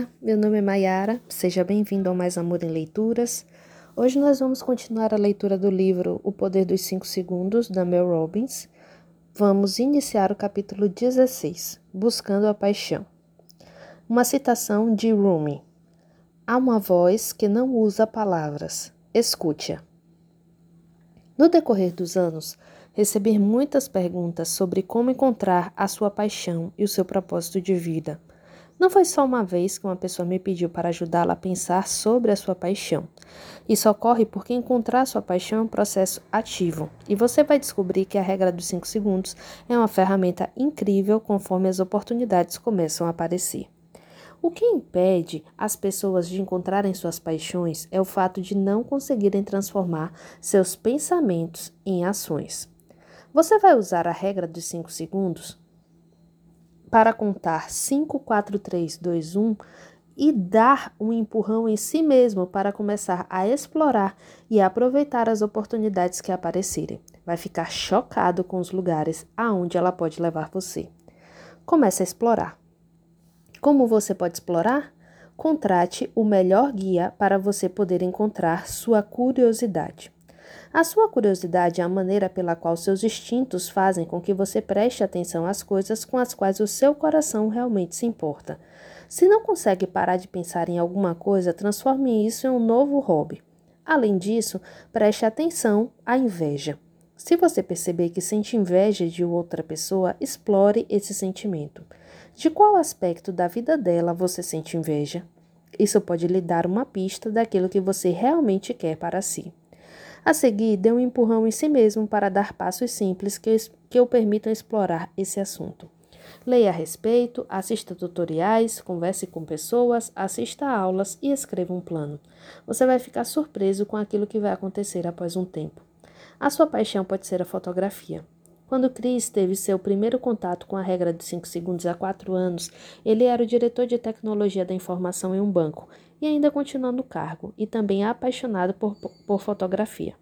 Olá, meu nome é Mayara, seja bem-vindo ao Mais Amor em Leituras. Hoje nós vamos continuar a leitura do livro O Poder dos Cinco Segundos, da Mel Robbins. Vamos iniciar o capítulo 16, Buscando a Paixão. Uma citação de Rumi. Há uma voz que não usa palavras, escute-a. No decorrer dos anos, recebi muitas perguntas sobre como encontrar a sua paixão e o seu propósito de vida. Não foi só uma vez que uma pessoa me pediu para ajudá-la a pensar sobre a sua paixão. Isso ocorre porque encontrar sua paixão é um processo ativo, e você vai descobrir que a regra dos 5 segundos é uma ferramenta incrível conforme as oportunidades começam a aparecer. O que impede as pessoas de encontrarem suas paixões é o fato de não conseguirem transformar seus pensamentos em ações. Você vai usar a regra dos 5 segundos para contar 5, 4, 3, 2, 1 e dar um empurrão em si mesmo para começar a explorar e aproveitar as oportunidades que aparecerem. Vai ficar chocado com os lugares aonde ela pode levar você. Comece a explorar. Como você pode explorar? Contrate o melhor guia para você poder encontrar sua curiosidade. A sua curiosidade é a maneira pela qual seus instintos fazem com que você preste atenção às coisas com as quais o seu coração realmente se importa. Se não consegue parar de pensar em alguma coisa, transforme isso em um novo hobby. Além disso, preste atenção à inveja. Se você perceber que sente inveja de outra pessoa, explore esse sentimento. De qual aspecto da vida dela você sente inveja? Isso pode lhe dar uma pista daquilo que você realmente quer para si. A seguir, dê um empurrão em si mesmo para dar passos simples que, que o permitam explorar esse assunto. Leia a respeito, assista tutoriais, converse com pessoas, assista a aulas e escreva um plano. Você vai ficar surpreso com aquilo que vai acontecer após um tempo. A sua paixão pode ser a fotografia. Quando Chris teve seu primeiro contato com a regra de 5 segundos há 4 anos, ele era o diretor de tecnologia da informação em um banco e ainda continua no cargo, e também é apaixonado por, por fotografia.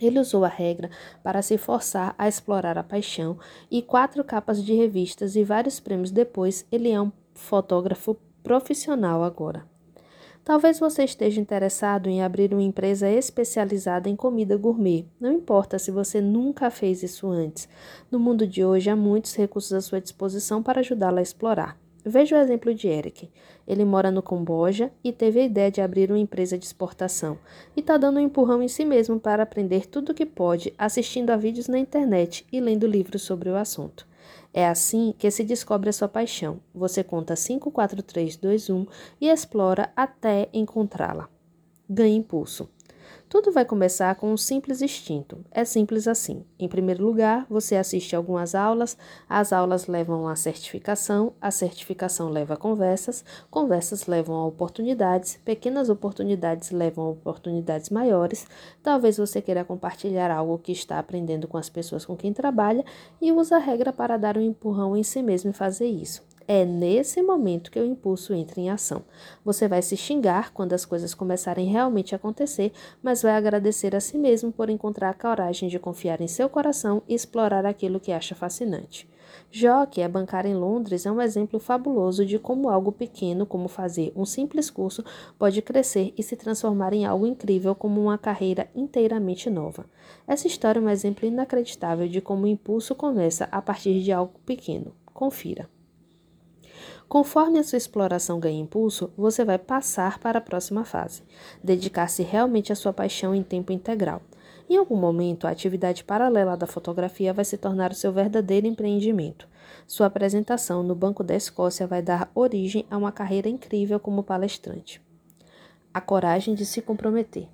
Ele usou a regra para se forçar a explorar a paixão, e quatro capas de revistas e vários prêmios depois, ele é um fotógrafo profissional agora. Talvez você esteja interessado em abrir uma empresa especializada em comida gourmet. Não importa se você nunca fez isso antes. No mundo de hoje, há muitos recursos à sua disposição para ajudá-la a explorar. Veja o exemplo de Eric. Ele mora no Camboja e teve a ideia de abrir uma empresa de exportação e está dando um empurrão em si mesmo para aprender tudo o que pode, assistindo a vídeos na internet e lendo livros sobre o assunto. É assim que se descobre a sua paixão. Você conta 5, 4, 3, 2, 1 e explora até encontrá-la. Ganhe impulso. Tudo vai começar com um simples instinto. É simples assim. Em primeiro lugar, você assiste algumas aulas, as aulas levam a certificação, a certificação leva a conversas, conversas levam a oportunidades, pequenas oportunidades levam a oportunidades maiores. Talvez você queira compartilhar algo que está aprendendo com as pessoas com quem trabalha e usa a regra para dar um empurrão em si mesmo e fazer isso. É nesse momento que o impulso entra em ação. Você vai se xingar quando as coisas começarem realmente a acontecer, mas vai agradecer a si mesmo por encontrar a coragem de confiar em seu coração e explorar aquilo que acha fascinante. Jó, que é bancar em Londres, é um exemplo fabuloso de como algo pequeno, como fazer um simples curso, pode crescer e se transformar em algo incrível, como uma carreira inteiramente nova. Essa história é um exemplo inacreditável de como o impulso começa a partir de algo pequeno. Confira. Conforme a sua exploração ganha impulso, você vai passar para a próxima fase, dedicar-se realmente à sua paixão em tempo integral. Em algum momento, a atividade paralela da fotografia vai se tornar o seu verdadeiro empreendimento. Sua apresentação no Banco da Escócia vai dar origem a uma carreira incrível como palestrante. A coragem de se comprometer.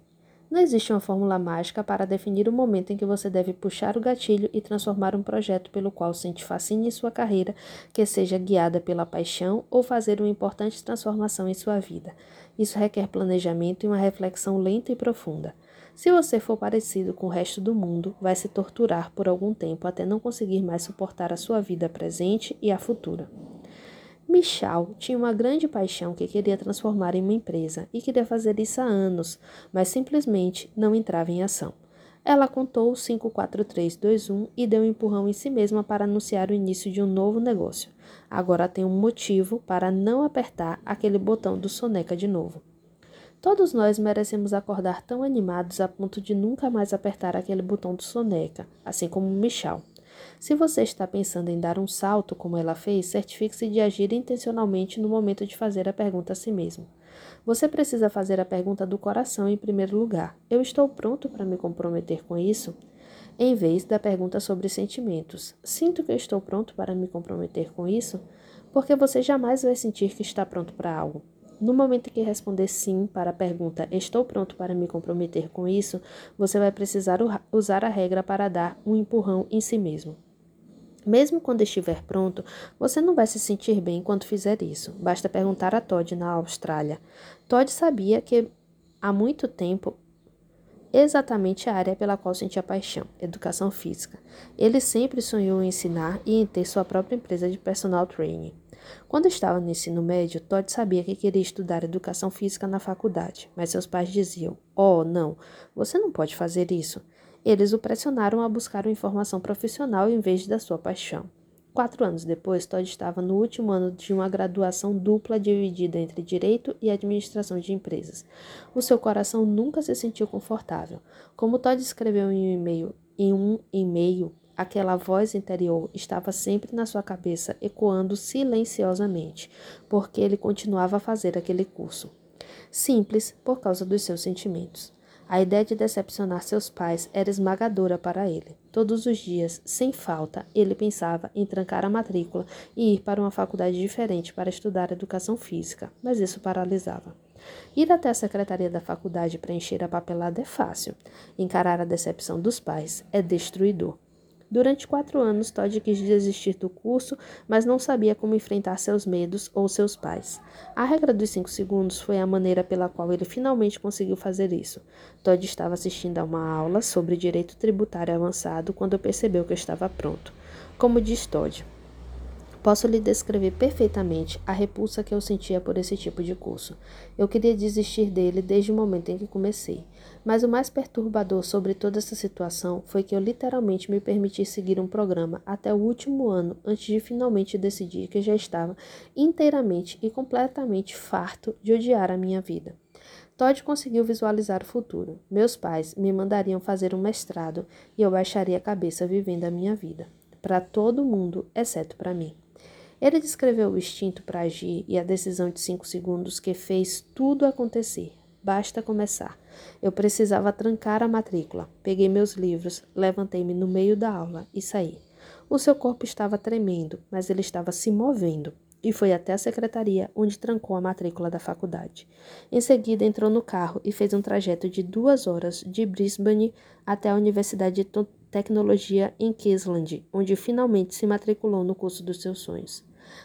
Não existe uma fórmula mágica para definir o momento em que você deve puxar o gatilho e transformar um projeto pelo qual sente fascínio em sua carreira, que seja guiada pela paixão ou fazer uma importante transformação em sua vida. Isso requer planejamento e uma reflexão lenta e profunda. Se você for parecido com o resto do mundo, vai se torturar por algum tempo até não conseguir mais suportar a sua vida presente e a futura. Michal tinha uma grande paixão que queria transformar em uma empresa e queria fazer isso há anos, mas simplesmente não entrava em ação. Ela contou 54321 e deu um empurrão em si mesma para anunciar o início de um novo negócio. Agora tem um motivo para não apertar aquele botão do soneca de novo. Todos nós merecemos acordar tão animados a ponto de nunca mais apertar aquele botão do soneca, assim como Michel. Se você está pensando em dar um salto como ela fez, certifique-se de agir intencionalmente no momento de fazer a pergunta a si mesmo. Você precisa fazer a pergunta do coração em primeiro lugar: Eu estou pronto para me comprometer com isso? Em vez da pergunta sobre sentimentos: Sinto que eu estou pronto para me comprometer com isso? Porque você jamais vai sentir que está pronto para algo. No momento que responder sim para a pergunta Estou pronto para me comprometer com isso, você vai precisar usar a regra para dar um empurrão em si mesmo. Mesmo quando estiver pronto, você não vai se sentir bem enquanto fizer isso. Basta perguntar a Todd na Austrália. Todd sabia que há muito tempo exatamente a área pela qual sentia paixão, educação física. Ele sempre sonhou em ensinar e em ter sua própria empresa de personal training. Quando estava no ensino médio, Todd sabia que queria estudar educação física na faculdade, mas seus pais diziam: Oh, não, você não pode fazer isso. Eles o pressionaram a buscar uma informação profissional em vez da sua paixão. Quatro anos depois, Todd estava no último ano de uma graduação dupla dividida entre direito e administração de empresas. O seu coração nunca se sentiu confortável. Como Todd escreveu em um e-mail, em um e-mail, aquela voz interior estava sempre na sua cabeça, ecoando silenciosamente, porque ele continuava a fazer aquele curso. Simples por causa dos seus sentimentos. A ideia de decepcionar seus pais era esmagadora para ele. Todos os dias, sem falta, ele pensava em trancar a matrícula e ir para uma faculdade diferente para estudar educação física, mas isso paralisava. Ir até a secretaria da faculdade para encher a papelada é fácil. Encarar a decepção dos pais é destruidor. Durante quatro anos, Todd quis desistir do curso, mas não sabia como enfrentar seus medos ou seus pais. A regra dos cinco segundos foi a maneira pela qual ele finalmente conseguiu fazer isso. Todd estava assistindo a uma aula sobre direito tributário avançado quando percebeu que estava pronto. Como diz Todd, Posso lhe descrever perfeitamente a repulsa que eu sentia por esse tipo de curso. Eu queria desistir dele desde o momento em que comecei. Mas o mais perturbador sobre toda essa situação foi que eu literalmente me permiti seguir um programa até o último ano antes de finalmente decidir que já estava inteiramente e completamente farto de odiar a minha vida. Todd conseguiu visualizar o futuro. Meus pais me mandariam fazer um mestrado e eu baixaria a cabeça vivendo a minha vida. Para todo mundo, exceto para mim. Ele descreveu o instinto para agir e a decisão de cinco segundos que fez tudo acontecer. Basta começar. Eu precisava trancar a matrícula. Peguei meus livros, levantei-me no meio da aula e saí. O seu corpo estava tremendo, mas ele estava se movendo e foi até a secretaria, onde trancou a matrícula da faculdade. Em seguida, entrou no carro e fez um trajeto de duas horas de Brisbane até a Universidade de Tecnologia em Queensland, onde finalmente se matriculou no curso dos seus sonhos.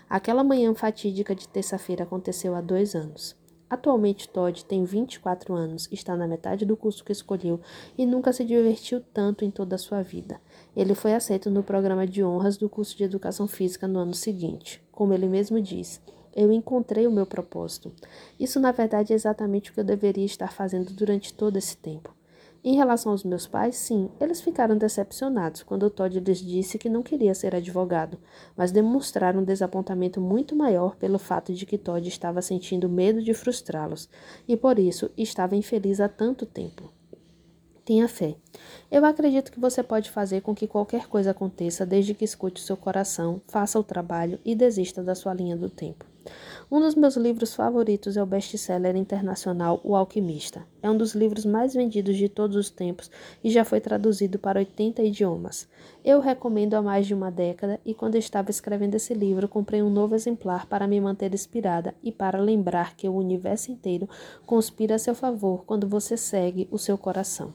Aquela manhã fatídica de terça-feira aconteceu há dois anos. Atualmente, Todd tem 24 anos, está na metade do curso que escolheu e nunca se divertiu tanto em toda a sua vida. Ele foi aceito no programa de honras do curso de Educação Física no ano seguinte. Como ele mesmo diz, eu encontrei o meu propósito. Isso, na verdade, é exatamente o que eu deveria estar fazendo durante todo esse tempo. Em relação aos meus pais, sim, eles ficaram decepcionados quando Todd lhes disse que não queria ser advogado, mas demonstraram um desapontamento muito maior pelo fato de que Todd estava sentindo medo de frustrá-los e por isso estava infeliz há tanto tempo. Tenha fé. Eu acredito que você pode fazer com que qualquer coisa aconteça desde que escute o seu coração, faça o trabalho e desista da sua linha do tempo. Um dos meus livros favoritos é o best-seller internacional O Alquimista. É um dos livros mais vendidos de todos os tempos e já foi traduzido para 80 idiomas. Eu recomendo há mais de uma década e quando estava escrevendo esse livro, comprei um novo exemplar para me manter inspirada e para lembrar que o universo inteiro conspira a seu favor quando você segue o seu coração.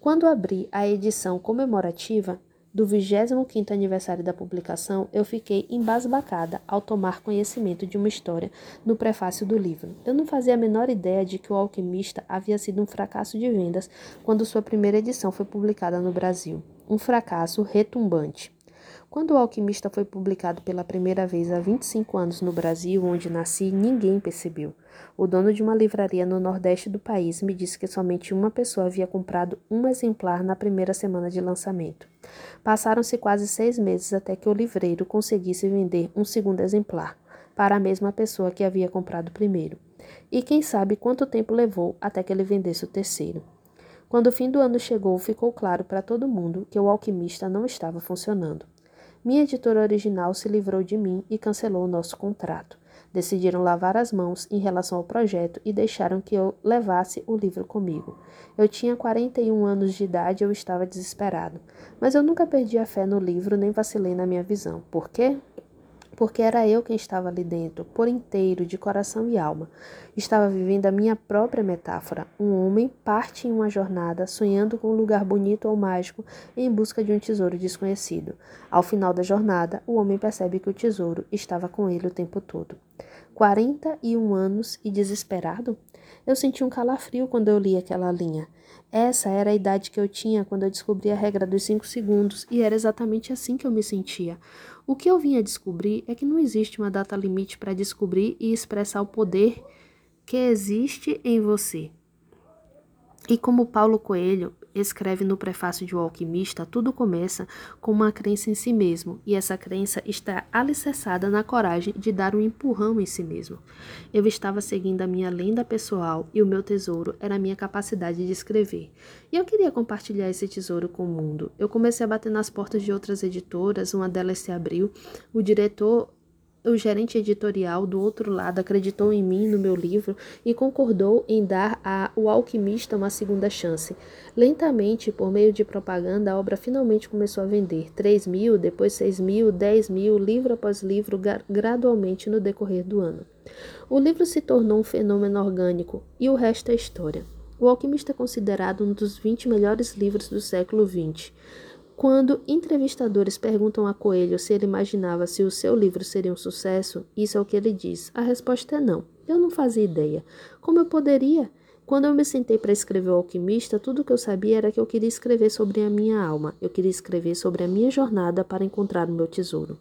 Quando abri a edição comemorativa, do 25º aniversário da publicação, eu fiquei embasbacada ao tomar conhecimento de uma história no prefácio do livro. Eu não fazia a menor ideia de que O Alquimista havia sido um fracasso de vendas quando sua primeira edição foi publicada no Brasil. Um fracasso retumbante. Quando O Alquimista foi publicado pela primeira vez há 25 anos no Brasil, onde nasci, ninguém percebeu. O dono de uma livraria no nordeste do país me disse que somente uma pessoa havia comprado um exemplar na primeira semana de lançamento. Passaram-se quase seis meses até que o livreiro conseguisse vender um segundo exemplar para a mesma pessoa que havia comprado o primeiro. E quem sabe quanto tempo levou até que ele vendesse o terceiro. Quando o fim do ano chegou, ficou claro para todo mundo que o alquimista não estava funcionando. Minha editora original se livrou de mim e cancelou o nosso contrato. Decidiram lavar as mãos em relação ao projeto e deixaram que eu levasse o livro comigo. Eu tinha 41 anos de idade e eu estava desesperado. Mas eu nunca perdi a fé no livro nem vacilei na minha visão. Por quê? Porque era eu quem estava ali dentro, por inteiro, de coração e alma. Estava vivendo a minha própria metáfora. Um homem parte em uma jornada, sonhando com um lugar bonito ou mágico, em busca de um tesouro desconhecido. Ao final da jornada, o homem percebe que o tesouro estava com ele o tempo todo. 41 anos e desesperado? Eu senti um calafrio quando eu li aquela linha. Essa era a idade que eu tinha quando eu descobri a regra dos cinco segundos, e era exatamente assim que eu me sentia. O que eu vinha descobrir é que não existe uma data limite para descobrir e expressar o poder que existe em você. E como Paulo Coelho escreve no prefácio de O Alquimista, tudo começa com uma crença em si mesmo, e essa crença está alicerçada na coragem de dar um empurrão em si mesmo. Eu estava seguindo a minha lenda pessoal e o meu tesouro era a minha capacidade de escrever. E eu queria compartilhar esse tesouro com o mundo. Eu comecei a bater nas portas de outras editoras, uma delas se abriu. O diretor o gerente editorial do outro lado acreditou em mim, no meu livro, e concordou em dar a O Alquimista uma segunda chance. Lentamente, por meio de propaganda, a obra finalmente começou a vender. 3 mil, depois 6 mil, 10 mil, livro após livro, gradualmente no decorrer do ano. O livro se tornou um fenômeno orgânico, e o resto é história. O Alquimista é considerado um dos 20 melhores livros do século XX. Quando entrevistadores perguntam a Coelho se ele imaginava se o seu livro seria um sucesso, isso é o que ele diz. A resposta é não. Eu não fazia ideia. Como eu poderia? Quando eu me sentei para escrever O Alquimista, tudo o que eu sabia era que eu queria escrever sobre a minha alma. Eu queria escrever sobre a minha jornada para encontrar o meu tesouro.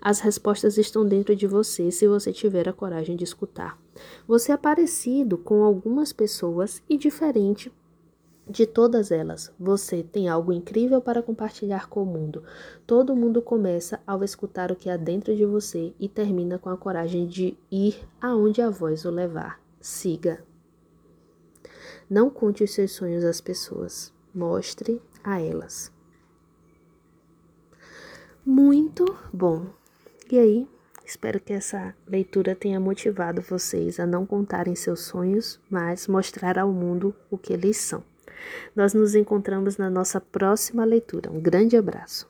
As respostas estão dentro de você se você tiver a coragem de escutar. Você é parecido com algumas pessoas e diferente de todas elas, você tem algo incrível para compartilhar com o mundo. Todo mundo começa ao escutar o que há dentro de você e termina com a coragem de ir aonde a voz o levar. Siga. Não conte os seus sonhos às pessoas, mostre a elas. Muito bom. E aí, espero que essa leitura tenha motivado vocês a não contarem seus sonhos, mas mostrar ao mundo o que eles são. Nós nos encontramos na nossa próxima leitura. Um grande abraço.